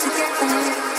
together.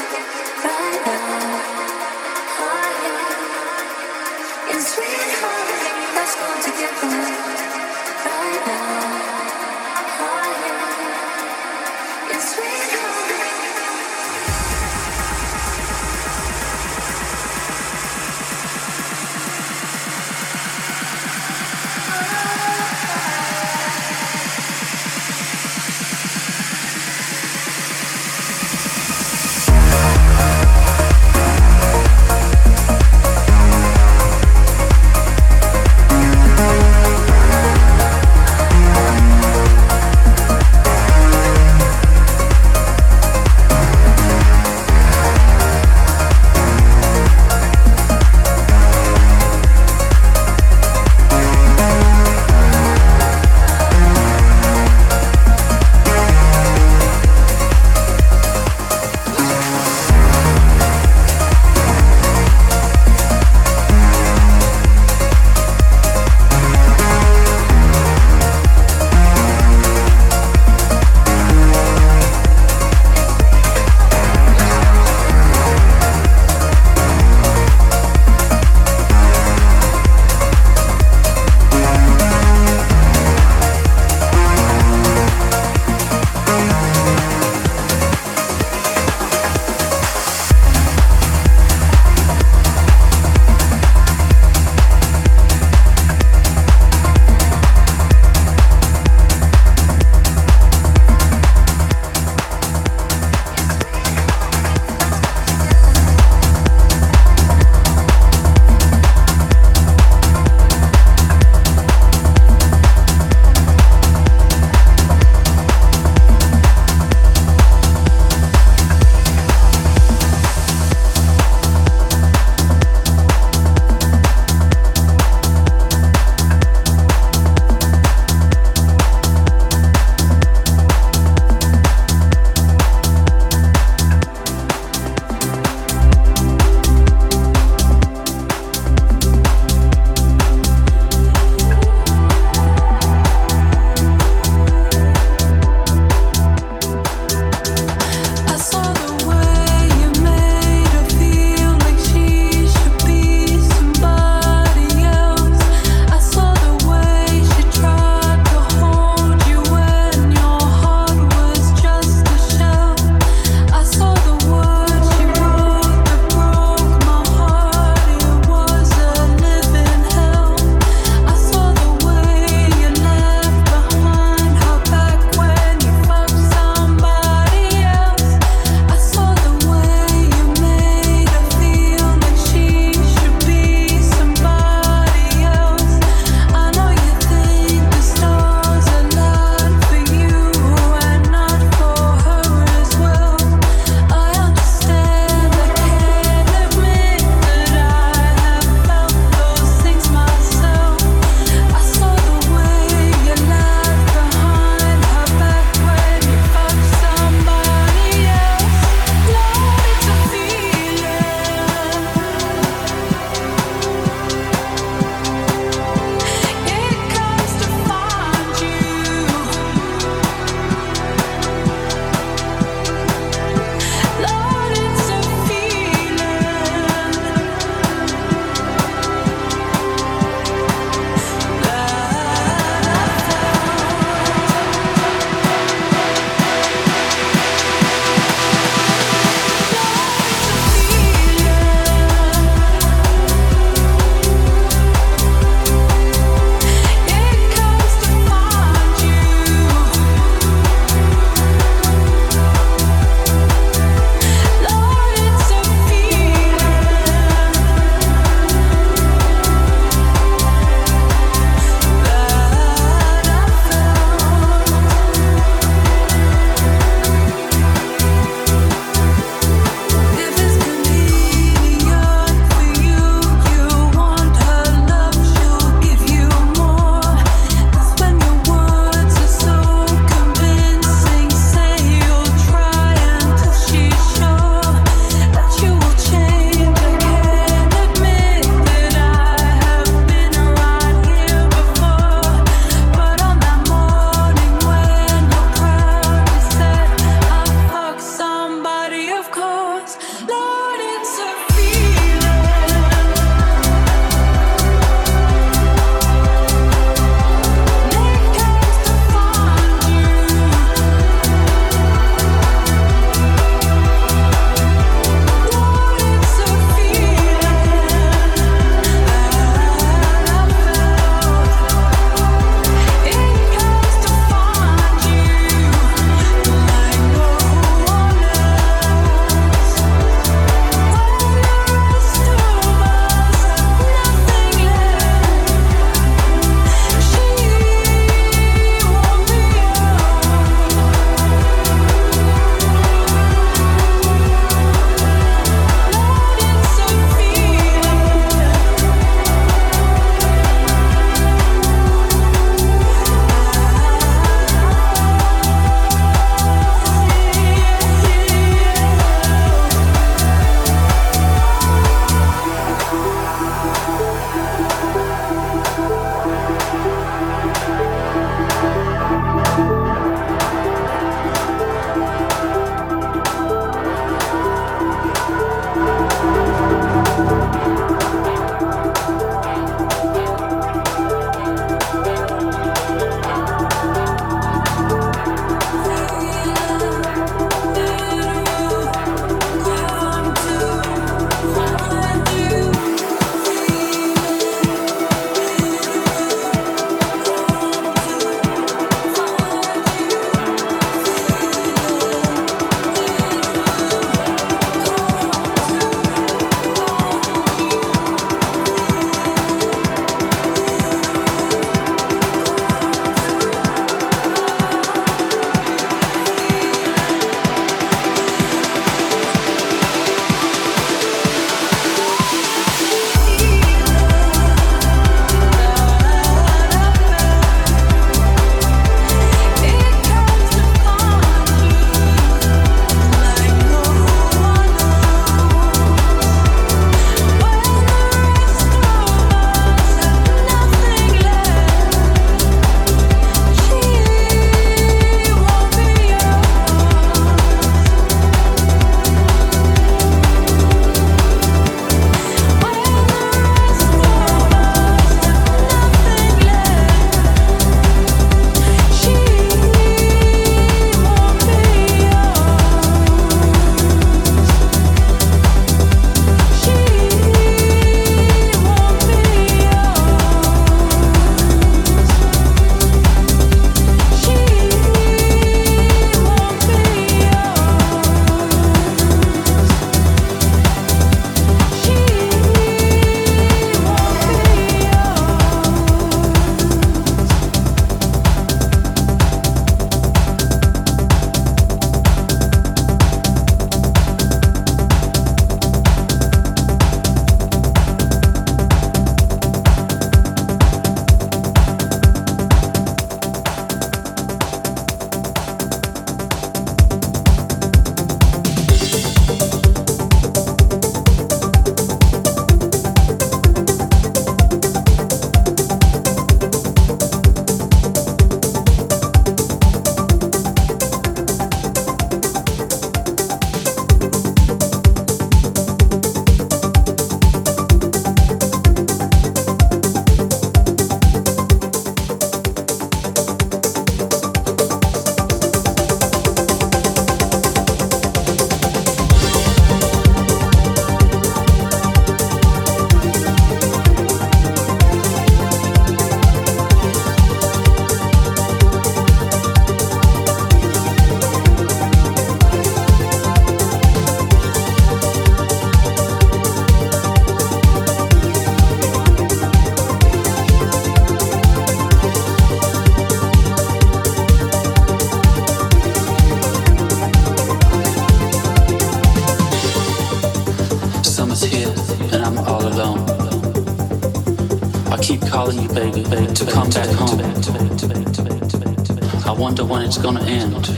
Gonna end.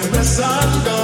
when the sun goes